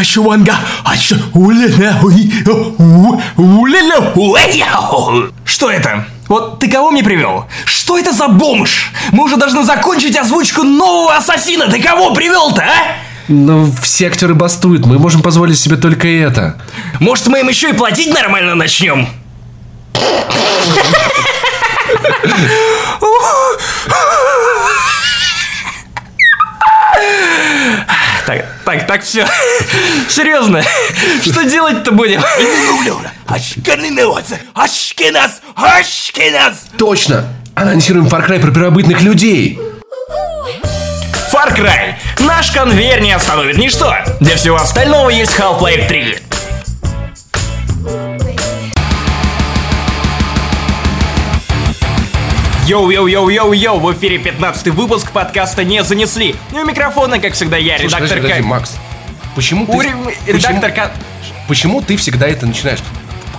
Ашванга, аш, улена, уи, у, улена, уэйяу. Что это? Вот ты кого мне привел? Что это за бомж? Мы уже должны закончить озвучку нового ассасина. Ты кого привел-то, а? Ну, все актеры бастуют, мы можем позволить себе только это. Может, мы им еще и платить нормально начнем? Так, так, так, все. Серьезно, что делать-то будем? Ашканинеос, ашкенас, ашкенас. Точно! Анонсируем Far Cry про первобытных людей. Far Cry. Наш конвейер не остановит ничто. Для всего остального есть Half-Life 3. Йоу-йоу-йоу-йоу-йоу, в эфире 15 выпуск подкаста «Не занесли». И у микрофона, как всегда, я, Слушай, редактор подожди, подожди, Макс. Почему ты, У ре- редактор Ка- почему ты всегда это начинаешь?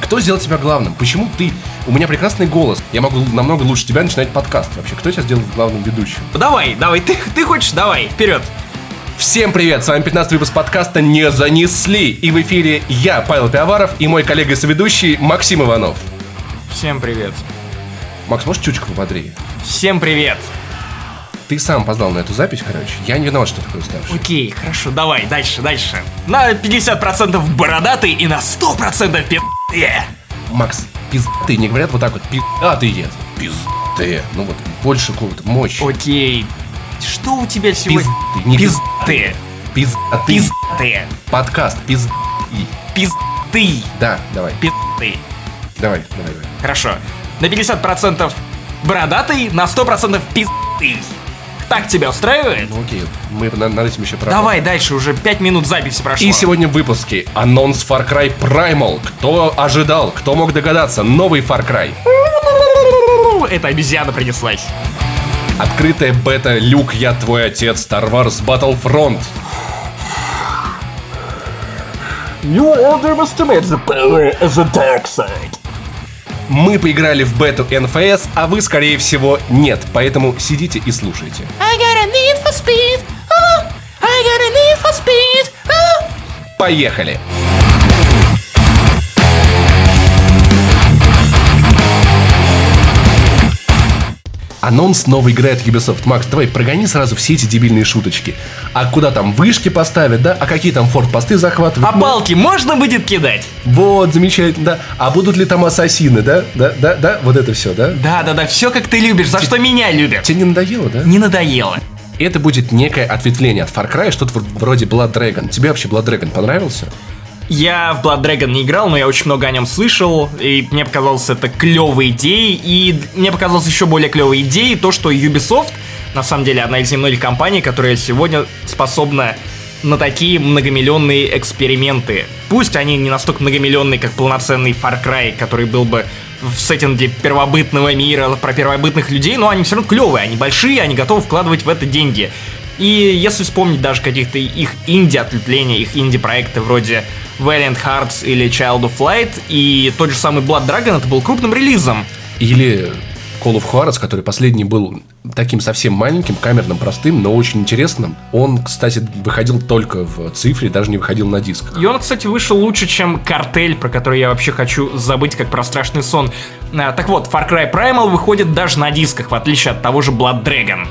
Кто сделал тебя главным? Почему ты? У меня прекрасный голос. Я могу намного лучше тебя начинать подкаст. Вообще, кто тебя сделал главным ведущим? Давай, давай, ты, ты хочешь, давай, вперед. Всем привет! С вами 15 выпуск подкаста «Не занесли». И в эфире я, Павел Пиаваров, и мой коллега и соведущий Максим Иванов. Всем привет. Макс, можешь чуточку пободрее? Всем привет. Ты сам позвал на эту запись, короче. Я не виноват, что такой уставший. Окей, хорошо, давай, дальше, дальше. На 50% бородатый и на 100% пи***е. Макс, пиздатые не говорят вот так вот, пиздатые. Пиздатые. Ну вот, больше какого-то мощи. Окей. Что у тебя сегодня? Пиздатые, не Пиздатые. Пиздатые. Пиздатые. Подкаст, пизд... Пизды. Да, давай, Пизды. давай, давай, давай. Хорошо. На 50% бородатый, на 100% пизды. Так тебя устраивает? Ну окей, мы на- над этим еще поработаем. Давай дальше, уже 5 минут записи прошло. И сегодня в выпуске анонс Far Cry Primal. Кто ожидал, кто мог догадаться, новый Far Cry. Эта обезьяна принеслась. Открытая бета Люк, я твой отец, Star Wars Battlefront. You underestimate the power of the dark side. Мы поиграли в бету NFS, а вы, скорее всего, нет. Поэтому сидите и слушайте. I got Анонс новой игры от Ubisoft. Макс, давай прогони сразу все эти дебильные шуточки. А куда там вышки поставят, да? А какие там форт-посты захватывать? А Ну, палки можно будет кидать? Вот, замечательно, да. А будут ли там ассасины, да? Да, да, да, вот это все, да? Да, да, да, все как ты любишь, за что меня любят. Тебе не надоело, да? Не надоело. Это будет некое ответвление от Far Cry, что-то вроде Blood Dragon. Тебе вообще Blood Dragon понравился? Я в Blood Dragon не играл, но я очень много о нем слышал, и мне показалось это клевой идеей, и мне показалось еще более клевой идеей то, что Ubisoft, на самом деле, одна из немногих компаний, которая сегодня способна на такие многомиллионные эксперименты. Пусть они не настолько многомиллионные, как полноценный Far Cry, который был бы в сеттинге первобытного мира, про первобытных людей, но они все равно клевые, они большие, они готовы вкладывать в это деньги. И если вспомнить даже каких-то их инди-ответвления, их инди-проекты вроде Valiant Hearts или Child of Light, и тот же самый Blood Dragon, это был крупным релизом. Или Call of Juarez, который последний был таким совсем маленьким, камерным, простым, но очень интересным. Он, кстати, выходил только в цифре, даже не выходил на диск. И он, кстати, вышел лучше, чем Картель, про который я вообще хочу забыть, как про страшный сон. А, так вот, Far Cry Primal выходит даже на дисках, в отличие от того же Blood Dragon.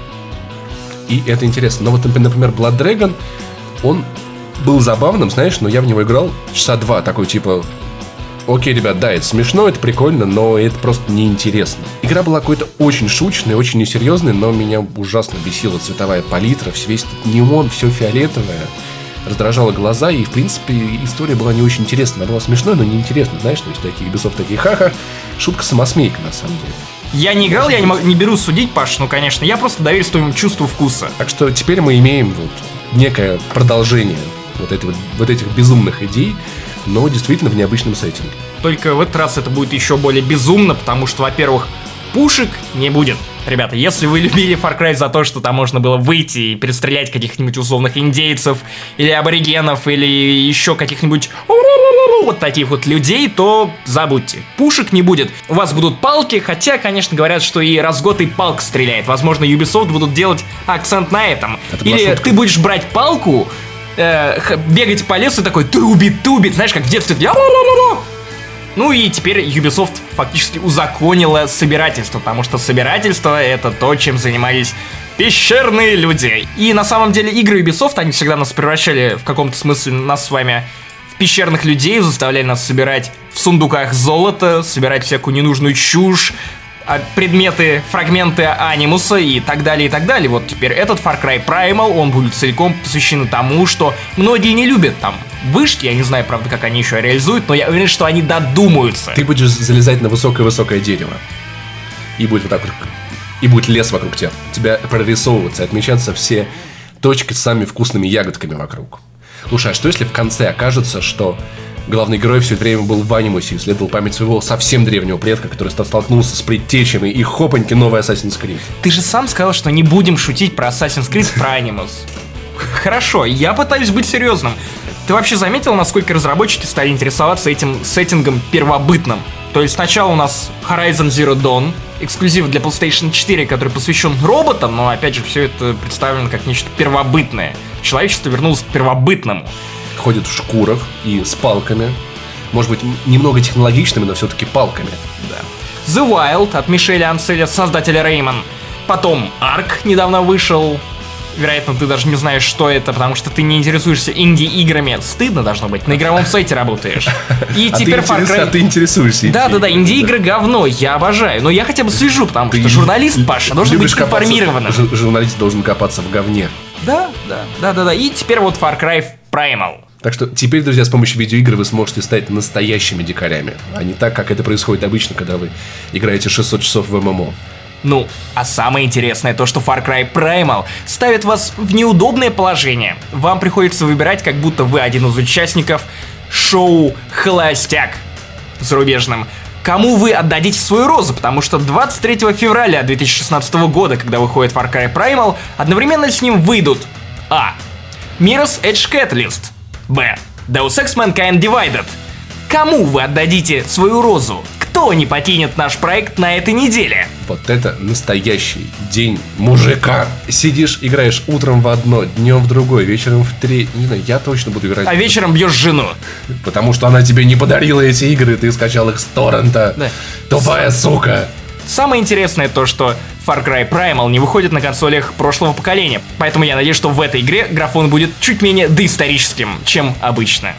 И это интересно. Но вот, например, Blood Dragon, он был забавным, знаешь, но я в него играл часа два, такой типа... Окей, ребят, да, это смешно, это прикольно, но это просто неинтересно. Игра была какой-то очень шучной, очень несерьезной, но меня ужасно бесила цветовая палитра, весь этот неон, все фиолетовое, раздражало глаза, и, в принципе, история была не очень интересная. Она была смешной, но неинтересной, знаешь, то есть такие Ubisoft такие, ха-ха, шутка-самосмейка, на самом деле. Я не играл, я не, не беру судить, Паш, ну, конечно, я просто доверюсь твоему чувству вкуса. Так что теперь мы имеем вот некое продолжение вот, этой вот, вот этих безумных идей, но действительно в необычном сеттинге. Только в этот раз это будет еще более безумно, потому что, во-первых, пушек не будет. Ребята, если вы любили Far Cry за то, что там можно было выйти и перестрелять каких-нибудь условных индейцев, или аборигенов, или еще каких-нибудь вот таких вот людей, то забудьте. Пушек не будет. У вас будут палки, хотя, конечно, говорят, что и раз в год и палка стреляет. Возможно, Ubisoft будут делать акцент на этом. Это Или ты будешь брать палку, э, бегать по лесу такой, ты убит, ты убит, знаешь, как в детстве. «Ля-ля-ля-ля». Ну и теперь Ubisoft фактически узаконила собирательство, потому что собирательство это то, чем занимались пещерные люди. И на самом деле игры Ubisoft, они всегда нас превращали в каком-то смысле нас с вами в пещерных людей, заставляли нас собирать в сундуках золото, собирать всякую ненужную чушь, предметы, фрагменты анимуса и так далее, и так далее. Вот теперь этот Far Cry Primal, он будет целиком посвящен тому, что многие не любят там вышки, я не знаю, правда, как они еще реализуют, но я уверен, что они додумаются. Ты будешь залезать на высокое-высокое дерево. И будет вот так вот. И будет лес вокруг тебя. Тебя прорисовываться, отмечаться все точки с самыми вкусными ягодками вокруг. Слушай, а что если в конце окажется, что главный герой все это время был в анимусе и исследовал память своего совсем древнего предка, который столкнулся с предтечами и хопаньки новый Assassin's Creed? Ты же сам сказал, что не будем шутить про Assassin's Creed про Animus. Хорошо, я пытаюсь быть серьезным. Ты вообще заметил, насколько разработчики стали интересоваться этим сеттингом первобытным? То есть сначала у нас Horizon Zero Dawn, эксклюзив для PlayStation 4, который посвящен роботам, но опять же все это представлено как нечто первобытное. Человечество вернулось к первобытному. Ходит в шкурах и с палками. Может быть, немного технологичными, но все-таки палками. The Wild от Мишеля Анселя, создателя Реймон. Потом Арк недавно вышел. Вероятно, ты даже не знаешь, что это, потому что ты не интересуешься инди-играми. Стыдно должно быть, на игровом сайте работаешь. И А ты, теперь Far Cry... а ты интересуешься. Да, да, да, инди-игры говно, я обожаю. Но я хотя бы слежу, потому что журналист, Паша, должен быть жу- Журналист должен копаться в говне. Да, да, да, да, да. И теперь вот Far Cry Primal. Так что теперь, друзья, с помощью видеоигр вы сможете стать настоящими дикарями, а не так, как это происходит обычно, когда вы играете 600 часов в ММО. Ну, а самое интересное то, что Far Cry Primal ставит вас в неудобное положение. Вам приходится выбирать, как будто вы один из участников шоу «Холостяк» зарубежным. Кому вы отдадите свою розу, потому что 23 февраля 2016 года, когда выходит Far Cry Primal, одновременно с ним выйдут А. Mirror's Edge Catalyst Б. Deus Ex Mankind Divided Кому вы отдадите свою розу? Кто не покинет наш проект на этой неделе? Вот это настоящий день мужика. Сидишь, играешь утром в одно, днем в другое, вечером в три. Не знаю, я точно буду играть. А вечером бьешь жену. Потому что она тебе не подарила эти игры, ты скачал их с торрента. Да. Тупая сука. Самое интересное то, что Far Cry Primal не выходит на консолях прошлого поколения, поэтому я надеюсь, что в этой игре графон будет чуть менее доисторическим, чем обычно.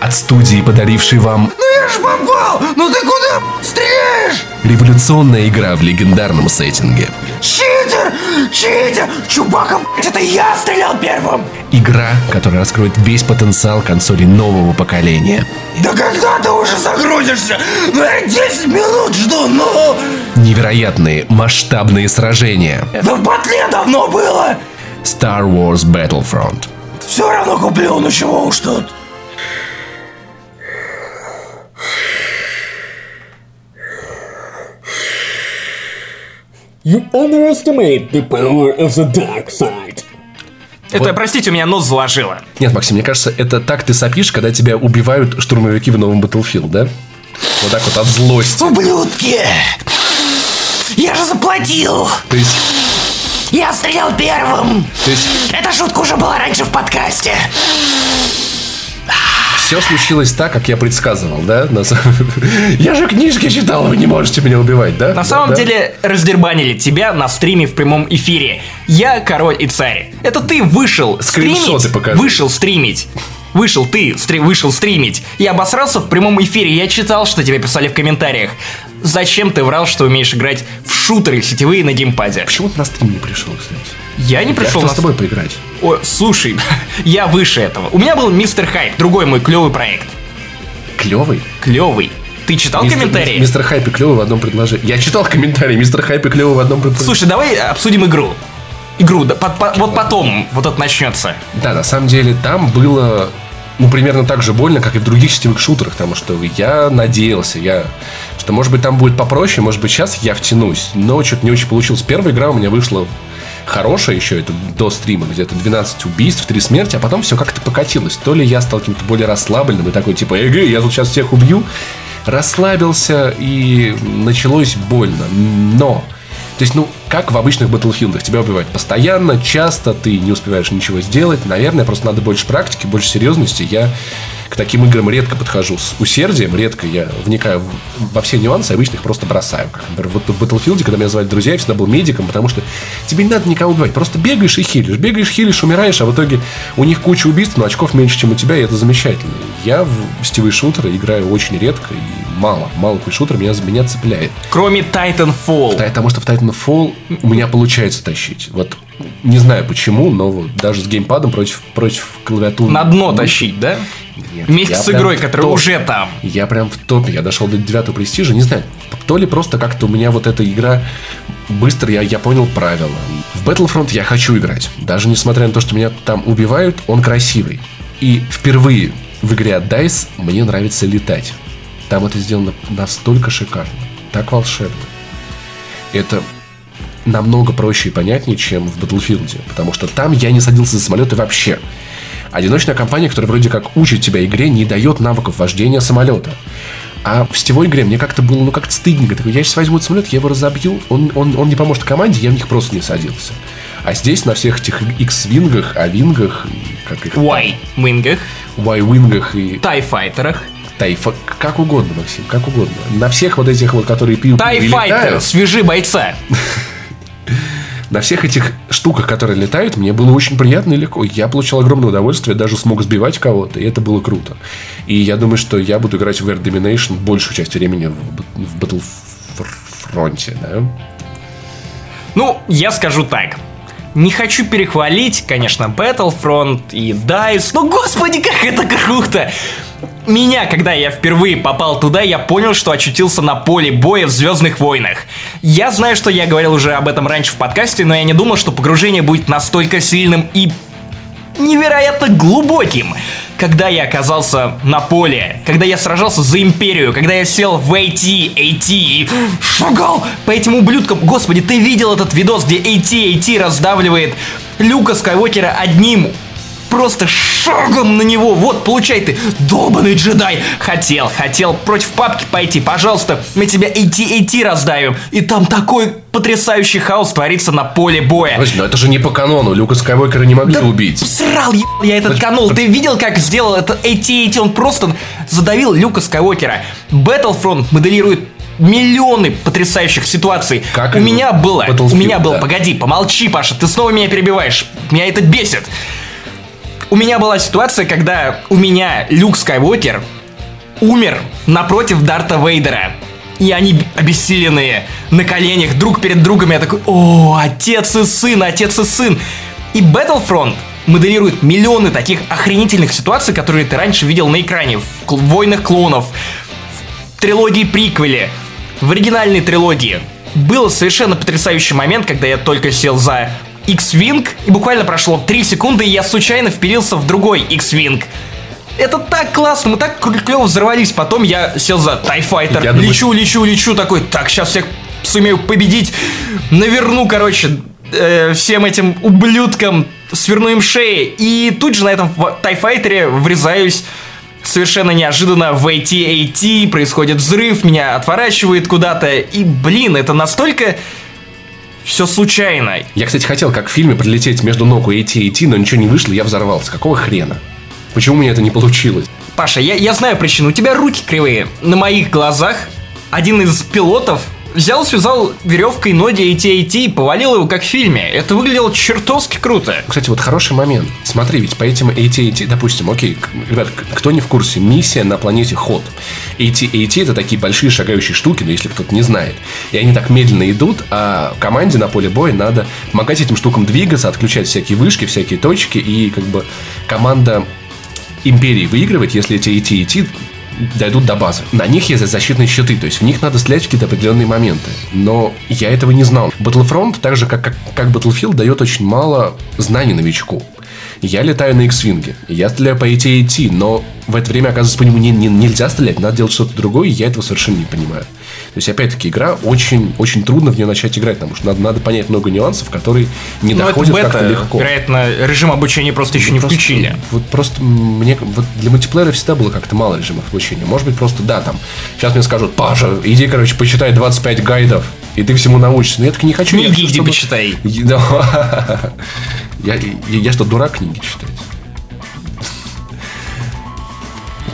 От студии, подарившей вам попал! Ну ты куда стреляешь? революционная игра в легендарном сеттинге. Читер! Читер! Чубака, это я стрелял первым! Игра, которая раскроет весь потенциал консолей нового поколения. Да когда ты уже загрузишься? Ну я 10 минут жду, ну! Невероятные масштабные сражения. Да в батле давно было! Star Wars Battlefront. Все равно куплю, ну чего уж тут. You underestimate the power of the dark side. Это, простите, у меня нос заложило. Нет, Максим, мне кажется, это так ты сопишь, когда тебя убивают штурмовики в новом Battlefield, да? Вот так вот от злости. Ублюдки! Я же заплатил! То есть, Я стрелял первым! то есть Эта шутка уже была раньше в подкасте. Все случилось так, как я предсказывал, да? Я же книжки читал, вы не можете меня убивать, да? На самом деле, раздербанили тебя на стриме в прямом эфире. Я король и царь. Это ты вышел Скриншоты стримить. покажи. Вышел стримить. Вышел ты, стри- вышел стримить. Я обосрался в прямом эфире. Я читал, что тебе писали в комментариях. Зачем ты врал, что умеешь играть в шутеры сетевые на геймпаде? Почему ты на стрим не пришел, кстати? Я не Я пришел хотел на с тобой поиграть. Ой, слушай, я выше этого. У меня был Мистер Хайп, другой мой клевый проект. Клевый. Клевый. Ты читал комментарии? Мистер Хайпи клевый в одном предложении. Я читал комментарии, мистер Хайпи клевый в одном предложении. Слушай, давай обсудим игру. Игру, да, по- по- вот потом вот это начнется. Да, на самом деле там было ну, примерно так же больно, как и в других сетевых шутерах, потому что я надеялся, я, что, может быть, там будет попроще, может быть, сейчас я втянусь, но что-то не очень получилось. Первая игра у меня вышла хорошая еще, это до стрима, где-то 12 убийств, 3 смерти, а потом все как-то покатилось. То ли я стал каким-то более расслабленным и такой, типа, эгэ, я тут сейчас всех убью, расслабился и началось больно. Но то есть, ну, как в обычных Батлфилдах. Тебя убивают постоянно, часто, ты не успеваешь ничего сделать. Наверное, просто надо больше практики, больше серьезности. Я к таким играм редко подхожу с усердием, редко я вникаю во все нюансы, обычно их просто бросаю. Как, например, вот в Battlefield, когда меня звали друзья, я всегда был медиком, потому что тебе не надо никого убивать, просто бегаешь и хилишь, бегаешь, хилишь, умираешь, а в итоге у них куча убийств, но очков меньше, чем у тебя, и это замечательно. Я в сетевые шутеры играю очень редко и мало. Мало какой шутер меня, меня цепляет. Кроме Titanfall. Потому что в Titanfall у меня получается тащить. Вот не знаю почему, но вот даже с геймпадом против, против клавиатуры. На дно тащить, да? Нет, Вместе с игрой, которая уже там. Я прям в топе. Я дошел до девятого престижа. Не знаю, то ли просто как-то у меня вот эта игра быстро, я, я понял правила. В Battlefront я хочу играть. Даже несмотря на то, что меня там убивают, он красивый. И впервые в игре от DICE мне нравится летать. Там это сделано настолько шикарно. Так волшебно. Это намного проще и понятнее, чем в Battlefield. Потому что там я не садился за самолеты вообще. Одиночная компания, которая вроде как учит тебя игре, не дает навыков вождения самолета. А в сетевой игре мне как-то было, ну, как-то стыдненько. Такой, я сейчас возьму этот самолет, я его разобью, он, он, он не поможет команде, я в них просто не садился. А здесь на всех этих X-вингах, А-вингах, как их... Y Wingах, Y-вингах и Тайфайтерах. Тайфа, как угодно, Максим, как угодно. На всех вот этих вот, которые пьют Тайфайтер, свяжи бойца. на всех этих штуках, которые летают, мне было очень приятно и легко. Я получил огромное удовольствие, даже смог сбивать кого-то, и это было круто. И я думаю, что я буду играть в Air Domination большую часть времени в, в Battlefront, да? Ну, я скажу так. Не хочу перехвалить, конечно, Battlefront и DICE, но господи, как это круто! Меня, когда я впервые попал туда, я понял, что очутился на поле боя в Звездных войнах. Я знаю, что я говорил уже об этом раньше в подкасте, но я не думал, что погружение будет настолько сильным и невероятно глубоким. Когда я оказался на поле, когда я сражался за империю, когда я сел в AT, AT и шагал по этим ублюдкам. Господи, ты видел этот видос, где AT, AT раздавливает Люка Скайуокера одним просто шагом на него. Вот, получай ты, долбанный джедай. Хотел, хотел против папки пойти, пожалуйста, мы тебя AT-AT раздавим. И там такой потрясающий хаос творится на поле боя. Подожди, но это же не по канону. Люка Скайуокера не могли Да убить. Срал ебал я этот канал. Ты видел, как сделал это AT-AT? Он просто задавил Люка Скайуокера. Battlefront моделирует миллионы потрясающих ситуаций. Как у меня было, у меня было, да. погоди, помолчи, Паша, ты снова меня перебиваешь. Меня это бесит. У меня была ситуация, когда у меня Люк Скайуокер умер напротив Дарта Вейдера. И они обессиленные, на коленях, друг перед другом. Я такой, о, отец и сын, отец и сын. И Battlefront моделирует миллионы таких охренительных ситуаций, которые ты раньше видел на экране. В «Войнах клонов», в трилогии приквеле, в оригинальной трилогии. Был совершенно потрясающий момент, когда я только сел за X-Wing, и буквально прошло 3 секунды, и я случайно впилился в другой X-Wing. Это так классно, мы так клево взорвались. Потом я сел за TIE Fighter, Я думаю- лечу, лечу, лечу, такой, так, сейчас всех сумею победить. Наверну, короче, э, всем этим ублюдкам сверну им шеи. И тут же на этом Fighter врезаюсь совершенно неожиданно в AT-AT, происходит взрыв, меня отворачивает куда-то. И, блин, это настолько все случайно. Я, кстати, хотел, как в фильме, пролететь между ног у AT и AT, но ничего не вышло, я взорвался. Какого хрена? Почему у меня это не получилось? Паша, я, я знаю причину. У тебя руки кривые. На моих глазах один из пилотов взял, связал веревкой ноги AT-AT и повалил его, как в фильме. Это выглядело чертовски круто. Кстати, вот хороший момент. Смотри, ведь по этим AT-AT, допустим, окей, ребят, кто не в курсе, миссия на планете Ход. AT-AT это такие большие шагающие штуки, но если кто-то не знает. И они так медленно идут, а команде на поле боя надо помогать этим штукам двигаться, отключать всякие вышки, всякие точки, и как бы команда Империи выигрывает, если эти AT-AT дойдут до базы. На них есть защитные щиты, то есть в них надо стрелять какие-то определенные моменты. Но я этого не знал. Battlefront, так же как, как, как Battlefield, дает очень мало знаний новичку. Я летаю на X-Wing, я стреляю по идее идти, но в это время, оказывается, по нему не, не- нельзя стрелять, надо делать что-то другое, и я этого совершенно не понимаю. То есть, опять-таки, игра очень, очень трудно в нее начать играть, потому что надо, надо понять много нюансов, которые не Ну, это доходят как-то легко. Вероятно, режим обучения просто еще не Просто- включили. Вот просто мне вот для мультиплеера всегда было как-то мало режимов обучения. Может быть, просто да, там. Сейчас мне скажут, Паша, иди, короче, почитай 25 гайдов, и ты всему научишься. Но я так не хочу. я Книги хочу, чтобы- почитай. Да. Я, я, я что, дурак книги читать?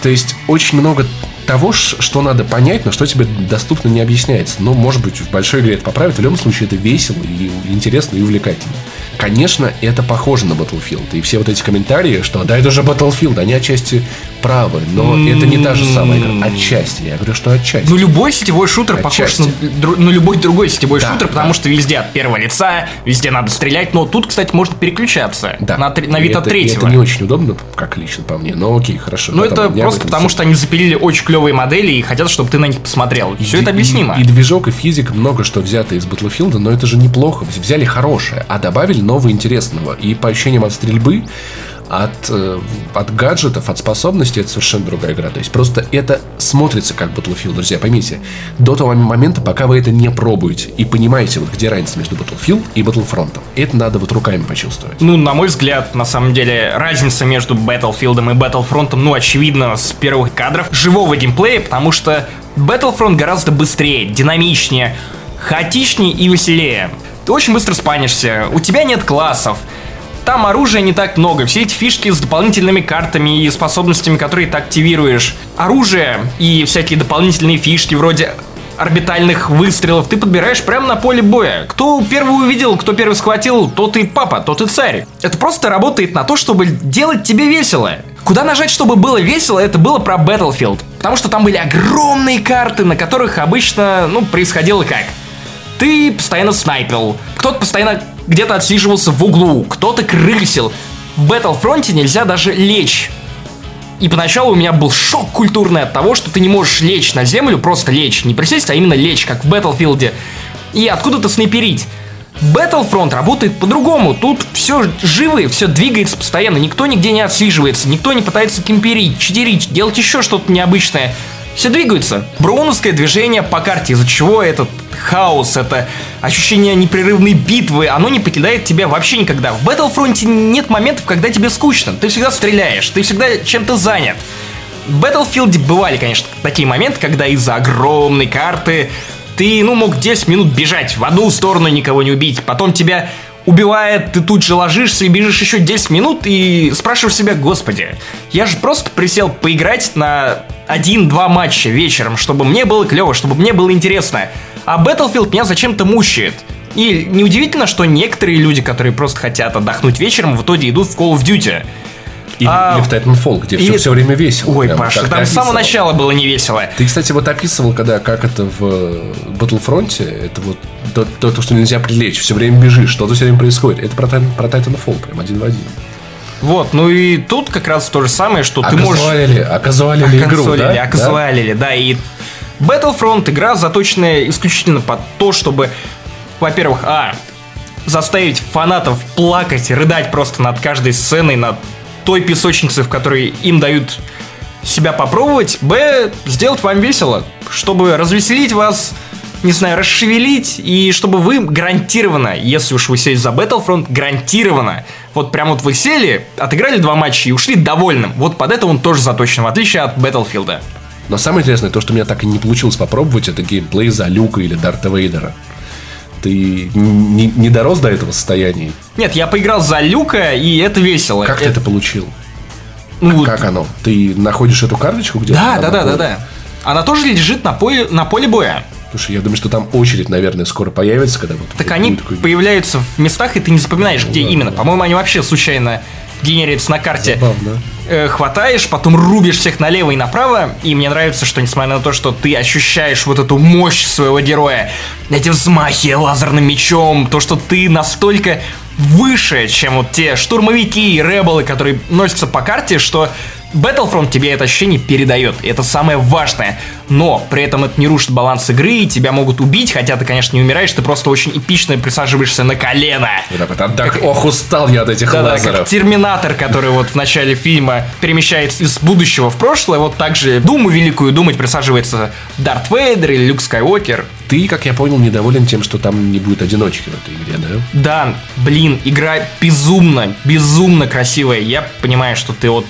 То есть очень много того, что надо понять, но что тебе доступно не объясняется. Но, может быть, в большой игре это поправит. В любом случае, это весело и интересно и увлекательно. Конечно, это похоже на Battlefield. И все вот эти комментарии, что да, это же Battlefield, они отчасти правы. Но это не та же самая игра. Отчасти. Я говорю, что отчасти. Ну, любой сетевой шутер похож Отчасти. на, дру- на любой другой сетевой Да, шутер, потому да. что везде от первого лица, везде надо стрелять, но тут, кстати, можно переключаться да. на, на И вид от это- третьего. Это не очень удобно, как лично по мне. Но окей, хорошо. Ну, это просто потому, что они запилили очень клевые модели и хотят, чтобы ты на них посмотрел. Все это И- объяснимо. И, и движок, и физика, много что взято из Battlefield, но это же неплохо. Взяли хорошее, а добавили нового интересного. И по ощущениям от стрельбы, от, э, от гаджетов, от способностей, это совершенно другая игра. То есть просто это смотрится как Battlefield, друзья, поймите. До того момента, пока вы это не пробуете и понимаете, вот где разница между Battlefield и Battlefront. Это надо вот руками почувствовать. Ну, на мой взгляд, на самом деле, разница между Battlefield и Battlefront, ну, очевидно, с первых кадров живого геймплея, потому что Battlefront гораздо быстрее, динамичнее, хаотичнее и веселее. Ты очень быстро спанишься, у тебя нет классов, там оружия не так много, все эти фишки с дополнительными картами и способностями, которые ты активируешь. Оружие и всякие дополнительные фишки вроде орбитальных выстрелов ты подбираешь прямо на поле боя. Кто первый увидел, кто первый схватил, тот и папа, тот и царь. Это просто работает на то, чтобы делать тебе весело. Куда нажать, чтобы было весело, это было про Battlefield. Потому что там были огромные карты, на которых обычно, ну, происходило как? Ты постоянно снайпил, кто-то постоянно где-то отсиживался в углу, кто-то крысил. В Battlefront нельзя даже лечь. И поначалу у меня был шок культурный от того, что ты не можешь лечь на землю, просто лечь, не присесть, а именно лечь, как в Battlefield. И откуда-то снайперить. Battlefront работает по-другому. Тут все живо, все двигается постоянно. Никто нигде не отсиживается, никто не пытается кемперить, читерить, делать еще что-то необычное. Все двигаются. Броуновское движение по карте, из-за чего этот хаос, это ощущение непрерывной битвы, оно не покидает тебя вообще никогда. В Battlefront нет моментов, когда тебе скучно. Ты всегда стреляешь, ты всегда чем-то занят. В Battlefield бывали, конечно, такие моменты, когда из-за огромной карты ты, ну, мог 10 минут бежать в одну сторону, никого не убить. Потом тебя убивает, ты тут же ложишься и бежишь еще 10 минут и спрашиваешь себя, господи, я же просто присел поиграть на один-два матча вечером, чтобы мне было клево, чтобы мне было интересно. А Battlefield меня зачем-то мучает. И неудивительно, что некоторые люди, которые просто хотят отдохнуть вечером, в итоге идут в Call of Duty. Или, А, или в Titanfall, где или- все, время весело. Ой, Прям Паша, там с самого начала было не весело. Ты, кстати, вот описывал, когда как это в э, Battlefront, это вот то, то, то, что нельзя прилечь, все время бежишь, что-то все время происходит. Это про, про Titanfall, прям один в один. Вот, ну и тут как раз то же самое, что ты можешь... Оказуалили, игру, да? оказуалили, да, и Battlefront игра заточенная исключительно под то, чтобы, во-первых, а, заставить фанатов плакать, рыдать просто над каждой сценой, над той песочницей, в которой им дают себя попробовать, б, сделать вам весело, чтобы развеселить вас, не знаю, расшевелить, и чтобы вы гарантированно, если уж вы сели за Battlefront, гарантированно, вот прям вот вы сели, отыграли два матча и ушли довольным. Вот под это он тоже заточен, в отличие от Battlefield. Но самое интересное, то, что у меня так и не получилось попробовать, это геймплей за Люка или Дарта Вейдера. Ты не, не дорос до этого состояния? Нет, я поиграл за Люка, и это весело. Как ты это получил? Ну, Как оно? Ты находишь эту карточку где-то? Да, да, да, да, да. Она тоже лежит на поле, на поле боя. Слушай, я думаю, что там очередь, наверное, скоро появится, когда вот Так они такой- появляются в местах, и ты не запоминаешь, где да, именно. да. По-моему, они вообще случайно генерятся на карте. Забавно. Э, хватаешь, потом рубишь всех налево и направо. И мне нравится, что несмотря на то, что ты ощущаешь вот эту мощь своего героя, эти взмахи лазерным мечом, то, что ты настолько выше, чем вот те штурмовики и ребелы, которые носятся по карте, что Battlefront тебе это ощущение передает. И это самое важное. Но при этом это не рушит баланс игры, и тебя могут убить, хотя ты, конечно, не умираешь, ты просто очень эпично присаживаешься на колено. Вот так вот отдох- Ох, устал я от этих Да-да, лазеров. как Терминатор, который вот в начале фильма перемещается из будущего в прошлое, вот так же Думу Великую думать присаживается Дарт Вейдер или Люк Скайуокер. Ты, как я понял, недоволен тем, что там не будет одиночки в этой игре, да? Да, блин, игра безумно, безумно красивая. Я понимаю, что ты вот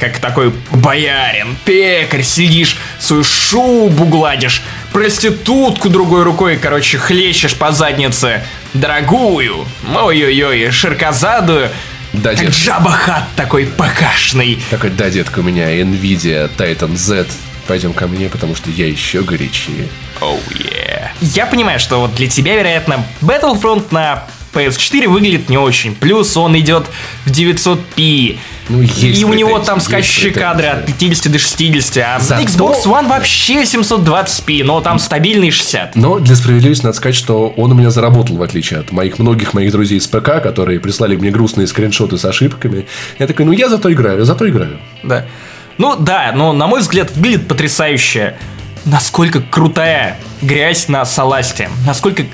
как такой боярин, пекарь, сидишь, свою шубу гладишь, проститутку другой рукой, короче, хлещешь по заднице, дорогую, ой-ой-ой, ширкозадую, Да, как дед. Джабахат такой покашный. Такой, да, детка, у меня Nvidia Titan Z. Пойдем ко мне, потому что я еще горячее. Oh yeah. Я понимаю, что вот для тебя, вероятно, Battlefront на PS4 выглядит не очень. Плюс он идет в 900p. Ну, есть и у него там скачущие кадры от 50 до 60, а Зато- Xbox One вообще 720p, но там стабильные 60. Но для справедливости надо сказать, что он у меня заработал, в отличие от моих многих моих друзей с ПК, которые прислали мне грустные скриншоты с ошибками. Я такой, ну я зато играю, зато играю. Да. Ну да, но на мой взгляд выглядит потрясающе. Насколько крутая грязь на Саласте. Насколько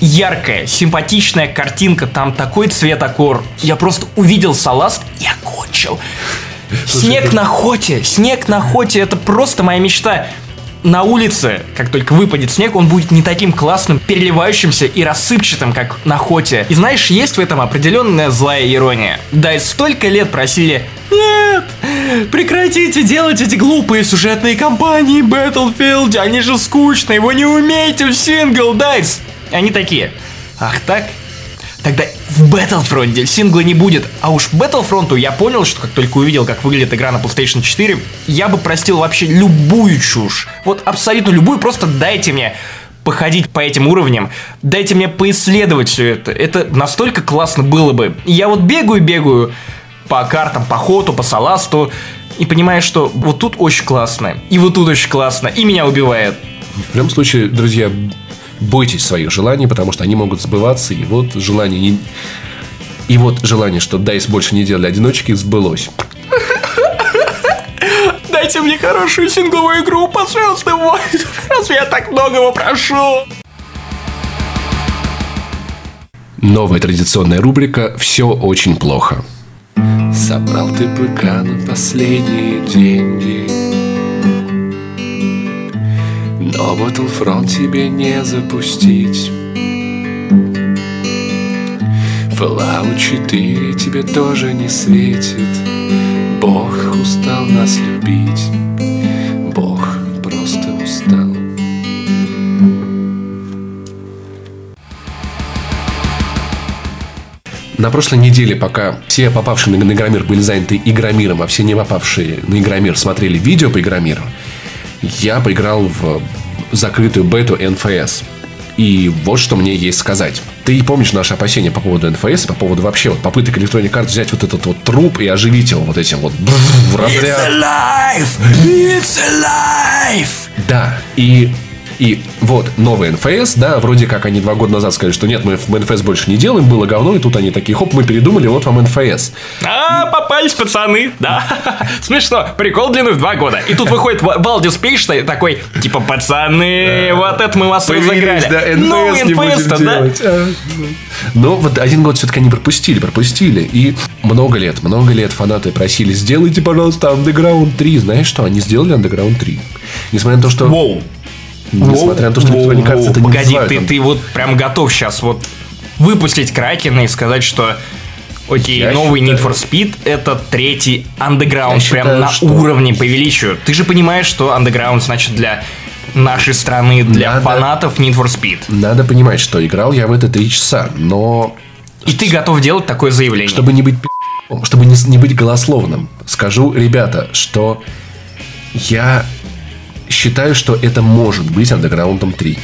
яркая, симпатичная картинка. Там такой цветокор. Я просто увидел Саласт и окончил. Снег на хоте. Снег на хоте. Это просто моя мечта. На улице, как только выпадет снег, он будет не таким классным, переливающимся и рассыпчатым, как на хоте. И знаешь, есть в этом определенная злая ирония. Да, и столько лет просили нет! Прекратите делать эти глупые сюжетные кампании Battlefield, они же скучные, вы не умеете в сингл, дайс! Они такие, ах так? Тогда в Battlefront сингла не будет. А уж Battlefront я понял, что как только увидел, как выглядит игра на PlayStation 4, я бы простил вообще любую чушь. Вот абсолютно любую, просто дайте мне походить по этим уровням, дайте мне поисследовать все это. Это настолько классно было бы. Я вот бегаю-бегаю по картам, по хоту, по саласту, и понимаю, что вот тут очень классно, и вот тут очень классно, и меня убивает. В любом случае, друзья, бойтесь своих желаний, потому что они могут сбываться. И вот желание не... И вот желание, что DICE больше не делали одиночки, сбылось. Дайте мне хорошую сингловую игру, пожалуйста. Разве я так многого прошу? Новая традиционная рубрика «Все очень плохо». Собрал ты ПК на последние деньги Но Battlefront тебе не запустить. Fallout 4 тебе тоже не светит. Бог устал нас любить. Бог просто устал. На прошлой неделе, пока все попавшие на Игромир были заняты Игромиром, а все не попавшие на Игромир смотрели видео по Игромиру, я поиграл в закрытую бету НФС. И вот что мне есть сказать. Ты помнишь наши опасения по поводу НФС, по поводу вообще вот попыток Electronic Arts взять вот этот вот труп и оживить его вот этим вот в разряд. alive! It's alive! Да, и, и вот новый НФС, да, вроде как они два года назад сказали, что нет, мы в НФС больше не делаем, было говно, и тут они такие, хоп, мы передумали, вот вам НФС. А, попались пацаны, да. Смешно, прикол длины в два года. И тут выходит Ва- Валдис Пейдж такой, типа, пацаны, вот это мы вас разыграли. Ну, НФС-то, да? А. Но вот один год все-таки они пропустили, пропустили. И много лет, много лет фанаты просили, сделайте, пожалуйста, Underground 3. Знаешь что? Они сделали Underground 3. Несмотря на то, что... Воу. Несмотря на то, что Electronic Arts воу, это не Погоди, называют, ты, ты вот прям готов сейчас вот выпустить Кракена и сказать, что Окей, Я новый считаю- Need for Speed это третий Underground, Я прям считаю, на что- уровне по величию. Ты же понимаешь, что Underground значит для нашей страны, для Надо- фанатов Need for Speed. Надо понимать, что играл я в это три часа, но И ты готов делать такое заявление. чтобы не быть чтобы не, не быть голословным, скажу, ребята, что я считаю, что это может быть Underground 3.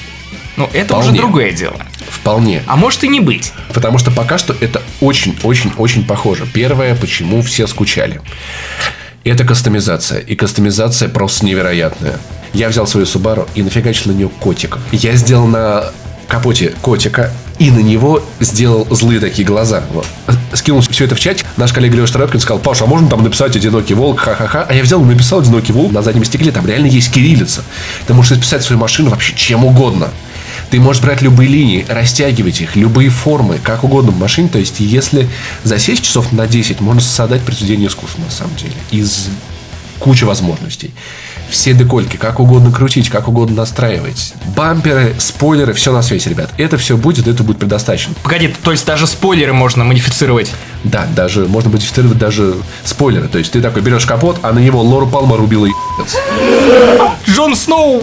Ну, это уже Вполне. другое дело. Вполне. А может и не быть. Потому что пока что это очень-очень-очень похоже. Первое, почему все скучали. Это кастомизация. И кастомизация просто невероятная. Я взял свою Subaru и нафигачил на нее котиков. Я сделал на капоте котика. И на него сделал злые такие глаза. Вот. Скинул все это в чат. Наш коллега Леша Трепкин сказал, Паша, а можно там написать «Одинокий волк», ха-ха-ха. А я взял и написал «Одинокий волк» на заднем стекле. Там реально есть кириллица. Ты можешь написать свою машину вообще чем угодно. Ты можешь брать любые линии, растягивать их, любые формы, как угодно в машине. То есть, если засесть часов на 10, можно создать произведение искусства, на самом деле. Из кучи возможностей. Все декольки, как угодно крутить, как угодно настраивать. Бамперы, спойлеры, все на свете, ребят. Это все будет, это будет предостаточно. Погоди, то есть даже спойлеры можно модифицировать? Да, даже можно модифицировать даже спойлеры. То есть ты такой берешь капот, а на него Лору Палмер убила ебец. Джон Сноу!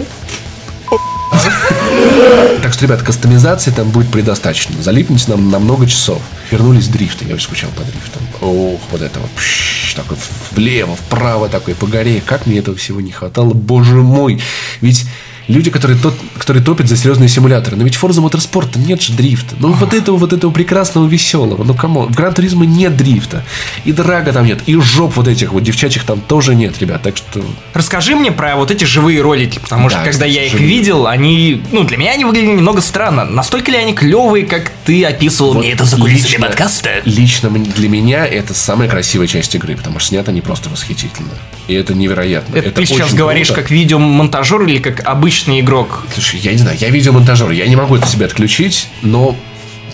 Так что, ребят, кастомизации там будет предостаточно. Залипните нам на много часов. Вернулись дрифты. Я очень скучал по дрифтам. Ох, вот это вот. Пш, такой влево, вправо такой по горе. Как мне этого всего не хватало. Боже мой. Ведь люди, которые, тот, которые топят за серьезные симуляторы. Но ведь Forza Motorsport нет же дрифта. Ну, вот этого, вот этого прекрасного, веселого. Ну, кому? В Гран Туризмо нет дрифта. И драга там нет. И жоп вот этих вот девчачьих там тоже нет, ребят. Так что... Расскажи мне про вот эти живые ролики, потому что Да, когда кстати, я их живые. видел, они, ну, для меня они выглядели немного странно. Настолько ли они клевые, как ты описывал мне это за кулисами подкаста? Лично для меня это самая красивая часть игры, потому что снято они просто восхитительно. И это невероятно. Это, ты сейчас говоришь круто. как видеомонтажер или как обычный игрок? Слушай, я не знаю, я видеомонтажер, я не могу это себе отключить, но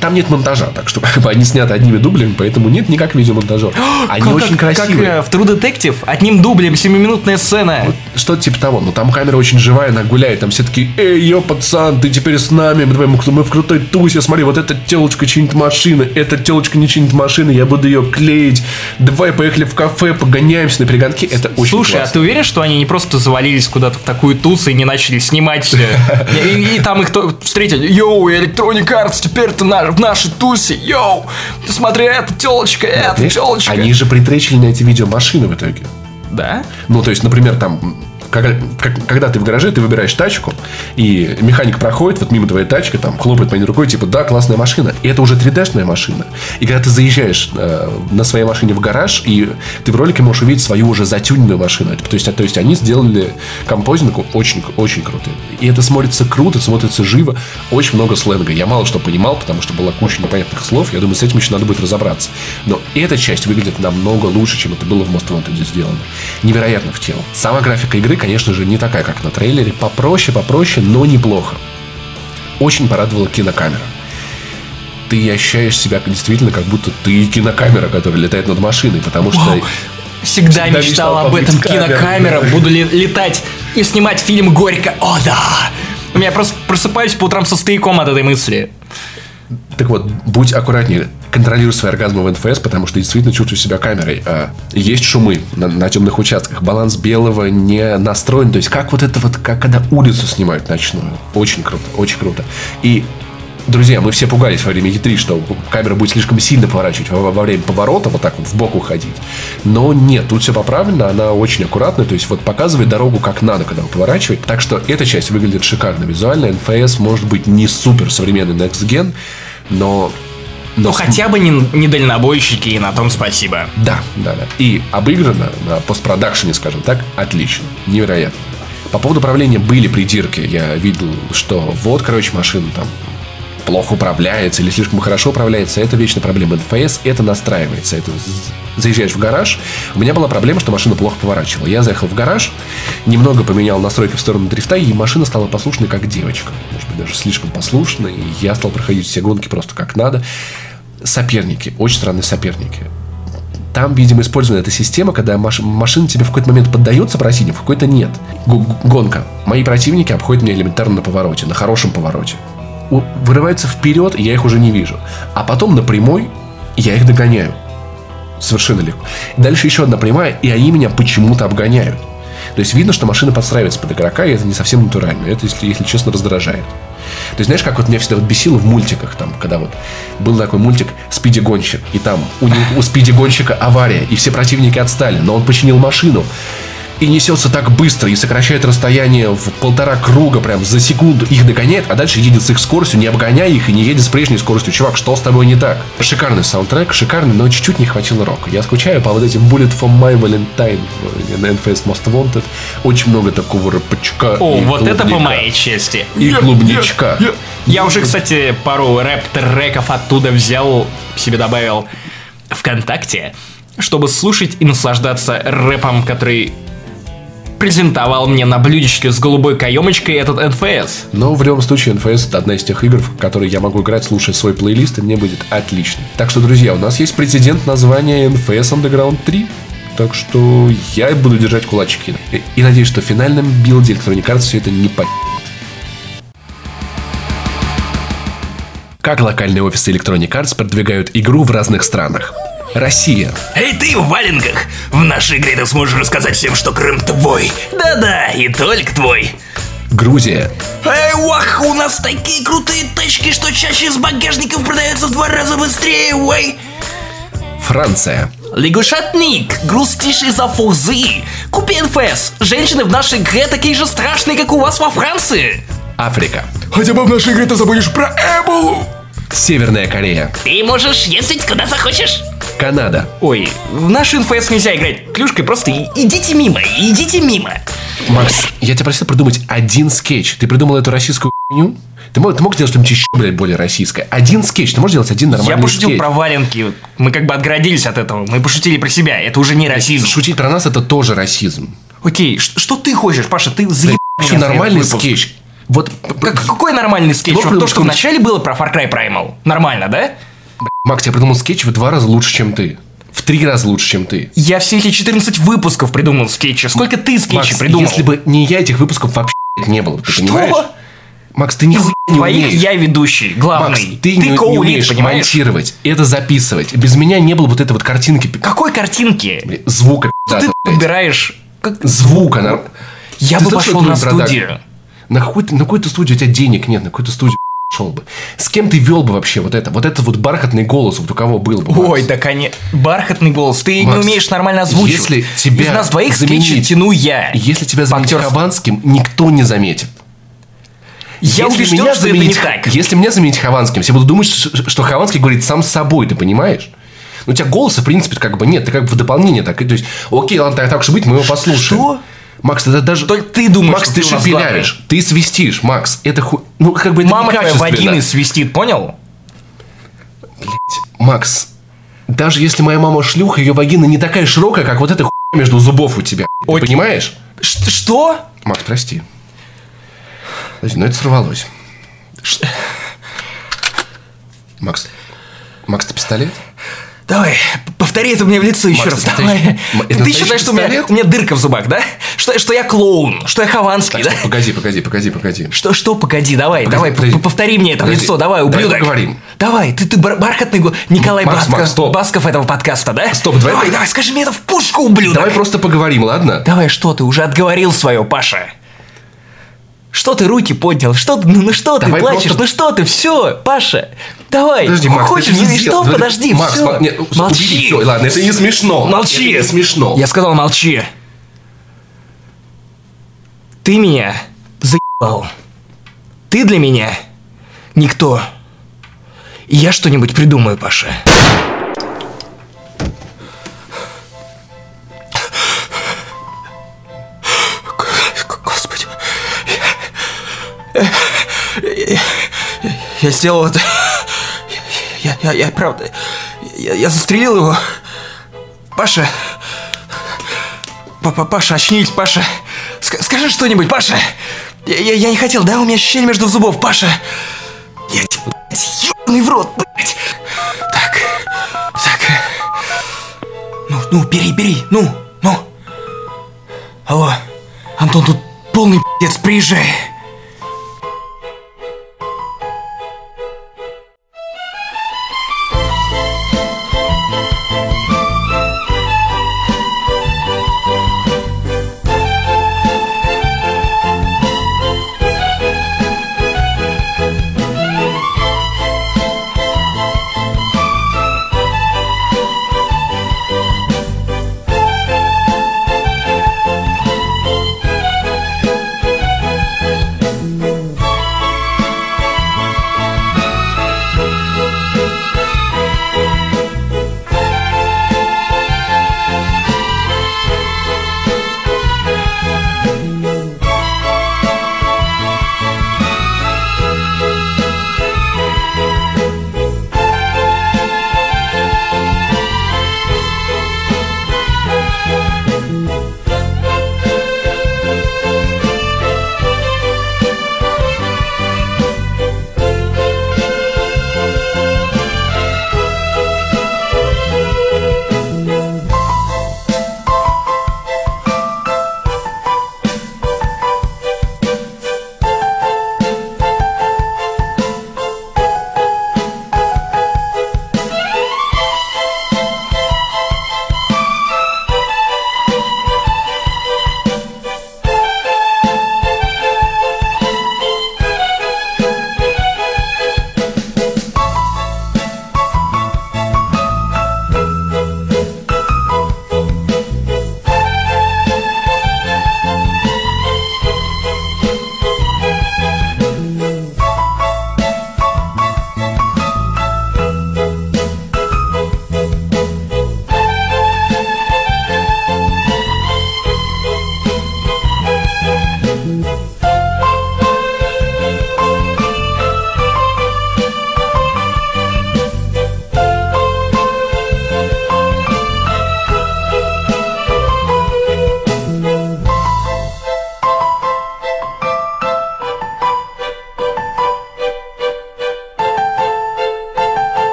там нет монтажа, так что как бы они сняты одними дублями, поэтому нет никак видеомонтажер. Они Как- очень как, красивые. Как э, в True Detective, одним дублем, 7-минутная сцена. Что-то типа того. Но там камера очень живая, она гуляет. Там все такие, эй, ё, пацан, ты теперь с нами. Давай, мы, мы в крутой тусе. Смотри, вот эта телочка чинит машины. Эта телочка не чинит машины. Я буду ее клеить. Давай, поехали в кафе, погоняемся на перегонки. Это очень Слушай, а классно. ты уверен, что они не просто завалились куда-то в такую тусу и не начали снимать? И, там их встретили. Йоу, Electronic Arts, теперь ты на- в нашей тусе. Йоу, смотри, эта телочка, Знаешь, телочка. Они же притречили на эти видеомашины в итоге. Да? Ну, то есть, например, там, как- когда ты в гараже, ты выбираешь тачку, и механик проходит вот мимо твоей тачки, там, хлопает по ней рукой, типа, да, классная машина. И это уже 3D-шная машина. И когда ты заезжаешь э, на своей машине в гараж, и ты в ролике можешь увидеть свою уже затюненную машину. То, есть, то есть, они сделали композинг очень, очень круто. И это смотрится круто, смотрится живо. Очень много сленга. Я мало что понимал, потому что была куча непонятных слов. Я думаю, с этим еще надо будет разобраться. Но эта часть выглядит намного лучше, чем это было в Most Wanted сделано. Невероятно в тело. Сама графика игры, конечно же, не такая, как на трейлере. Попроще, попроще, но неплохо. Очень порадовала кинокамера. Ты ощущаешь себя действительно, как будто ты кинокамера, которая летает над машиной, потому что... Вау. Всегда, Всегда мечтал мечтал об этом. Кинокамера. Буду ли- летать и снимать фильм «Горько». О, да! У меня просто просыпаюсь по утрам со стояком от этой мысли. Так вот, будь аккуратнее, контролируй свои оргазмы в НФС, потому что действительно чувствуешь себя камерой. А, есть шумы на, на темных участках, баланс белого не настроен. То есть, как вот это вот, как когда улицу снимают ночную. Очень круто, очень круто. И Друзья, мы все пугались во время E3, что камера будет слишком сильно поворачивать во, во время поворота, вот так вот в бок уходить. Но нет, тут все поправлено, она очень аккуратная, то есть вот показывает дорогу как надо, когда вы. Так что эта часть выглядит шикарно визуально. NFS может быть не супер современный Next Gen, но... но Ну, хотя бы не, не дальнобойщики, и на том спасибо. Да, да, да. И обыграно на постпродакшене, скажем так, отлично. Невероятно. По поводу управления были придирки. Я видел, что вот, короче, машина там плохо управляется или слишком хорошо управляется. Это вечная проблема NFS. Это настраивается. Это заезжаешь в гараж. У меня была проблема, что машина плохо поворачивала. Я заехал в гараж, немного поменял настройки в сторону дрифта, и машина стала послушной, как девочка. Может быть, даже слишком послушной. И я стал проходить все гонки просто как надо. Соперники. Очень странные соперники. Там, видимо, использована эта система, когда маш- машина тебе в какой-то момент поддается просить, в какой-то нет. Г- гонка. Мои противники обходят меня элементарно на повороте, на хорошем повороте. У- Вырываются вперед, и я их уже не вижу. А потом на прямой я их догоняю. Совершенно легко. Дальше еще одна прямая, и они меня почему-то обгоняют. То есть видно, что машина подстраивается под игрока, и это не совсем натурально. Это, если, если честно, раздражает. То есть, знаешь, как вот меня всегда вот бесило в мультиках, там, когда вот был такой мультик «Спиди гонщик», и там у, у Спиди гонщика авария, и все противники отстали, но он починил машину. И несется так быстро, и сокращает расстояние в полтора круга прям за секунду, их догоняет, а дальше едет с их скоростью, не обгоняя их и не едет с прежней скоростью. Чувак, что с тобой не так? Шикарный саундтрек, шикарный, но чуть-чуть не хватило рока. Я скучаю по вот этим Bullet for My Valentine в NFS Most Wanted. Очень много такого рэпачка. О, и вот это по клубника. моей чести. И клубничка. Я уже, кстати, пару рэп-треков оттуда взял, себе добавил ВКонтакте, чтобы слушать и наслаждаться рэпом, который презентовал мне на блюдечке с голубой каемочкой этот НФС. Но в любом случае NFS это одна из тех игр, в которые я могу играть, слушая свой плейлист, и мне будет отлично. Так что, друзья, у нас есть прецедент названия NFS Underground 3. Так что я буду держать кулачки. И, и надеюсь, что в финальном билде Electronic все это не по... Как локальные офисы Electronic Arts продвигают игру в разных странах? Россия. Эй, ты в валенках! В нашей игре ты сможешь рассказать всем, что Крым твой. Да-да, и только твой. Грузия. Эй, вах, у нас такие крутые тачки, что чаще из багажников продаются в два раза быстрее, ой. Франция. Лягушатник, грустишь из-за фузы. Купи NFS. Женщины в нашей игре такие же страшные, как у вас во Франции. Африка. Хотя бы в нашей игре ты забудешь про Эболу. Северная Корея. Ты можешь ездить куда захочешь. Канада. Ой, в наш NFS нельзя играть клюшкой, просто идите мимо, идите мимо. Макс, я тебя просил придумать один скетч. Ты придумал эту российскую хуйню? Ты мог, ты мог делать что-нибудь еще, блядь, более российское? Один скетч. Ты можешь делать один нормальный Я пошутил скетч? про валенки. Мы как бы отгородились от этого. Мы пошутили про себя. Это уже не расизм. Шутить про нас это тоже расизм. Окей, ш- что ты хочешь, Паша? Ты заебал этот нормальный скетч. Вот, Как- какой нормальный скетч? Вот то, что вначале было про Far Cry Primal. Нормально, да? Макс, я придумал скетч в два раза лучше, чем ты. В три раза лучше, чем ты. Я все эти 14 выпусков придумал скетчи. Сколько ты скетчей Макс, придумал? если бы не я, этих выпусков вообще не было. Ты Что? понимаешь? Макс, ты не Твоих умеешь. я ведущий, главный. Макс, ты, не, не коулит, умеешь понимаешь? монтировать, это записывать. Без меня не было вот этой вот картинки, Какой картинки? звука, Ты блядь. подбираешь... Как... звука. нар- Я Ты бы пошел на студию. На какую-то, на какую-то студию у тебя денег нет, на какую-то студию шел бы. С кем ты вел бы вообще вот это? Вот этот вот бархатный голос, вот у кого был бы? Макс? Ой, да конечно. Бархатный голос. Ты не Макс, умеешь нормально озвучивать. если тебя Из нас двоих заменить- скетчи тяну я. Если тебя заменить Актерство. Хованским, никто не заметит. Я если убежден, меня что это не заменить, так. Если меня заменить Хованским, все будут думать, что что Хованский говорит сам с собой, ты понимаешь? Но у тебя голоса, в принципе, как бы нет, ты как бы в дополнение так. То есть, окей, ладно, так, так уж быть, мы его послушаем. Что? Макс, это даже... Только ты думаешь, Макс, ты ты шепелявишь, ты свистишь, Макс, это ху... Ну, как бы это Мама твоя вагины свистит, понял? Макс, даже если моя мама шлюха, ее вагина не такая широкая, как вот эта хуйня между зубов у тебя. Ты Окей. понимаешь? Ш- Что? Макс, прости. Подожди, но это сорвалось. Макс, Макс, ты пистолет? Давай, повтори это мне в лицо еще Макс, раз. это Давай. Ты настоящий считаешь, что у меня, у меня дырка в зубах, да? Что, что я клоун, что я Хованский, да? Погоди, погоди, погоди, погоди. Что, что, погоди, давай, Погоди, давай, подожди. повтори мне это в Подожди. лицо, давай, Давай ублюдок. поговорим. Давай, ты, ты бар- бархатный Николай Макс, Басков, Макс, стоп. Басков этого подкаста, да? Стоп, давай- давай, давай, скажи мне это в пушку, ублюдок. Давай просто поговорим, ладно? Давай, что ты, уже отговорил свое, Паша. Что ты руки поднял? Что ты, ну, ну что ты Давай плачешь? просто- Ну что ты, все, Паша, давай. Подожди, Макс, Хочешь, ты не что, подожди, Макс, все. Макс, нет, Молчи. всё, ладно, это не смешно. Молчи. Это не смешно. Я сказал, молчи. Ты меня заебал. Ты для меня никто. Я что-нибудь придумаю, Паша. Я сделал это. Я, я, я правда. Я, я застрелил его. Паша. Папа, Паша, очнись, Паша. Ск- скажи что-нибудь, Паша. Я, я, я не хотел, да, у меня щель между зубов, Паша. Я ёбаный в рот, блядь. Так, так. Ну, ну, бери, бери, ну, ну. Алло, Антон, тут полный пиздец, приезжай.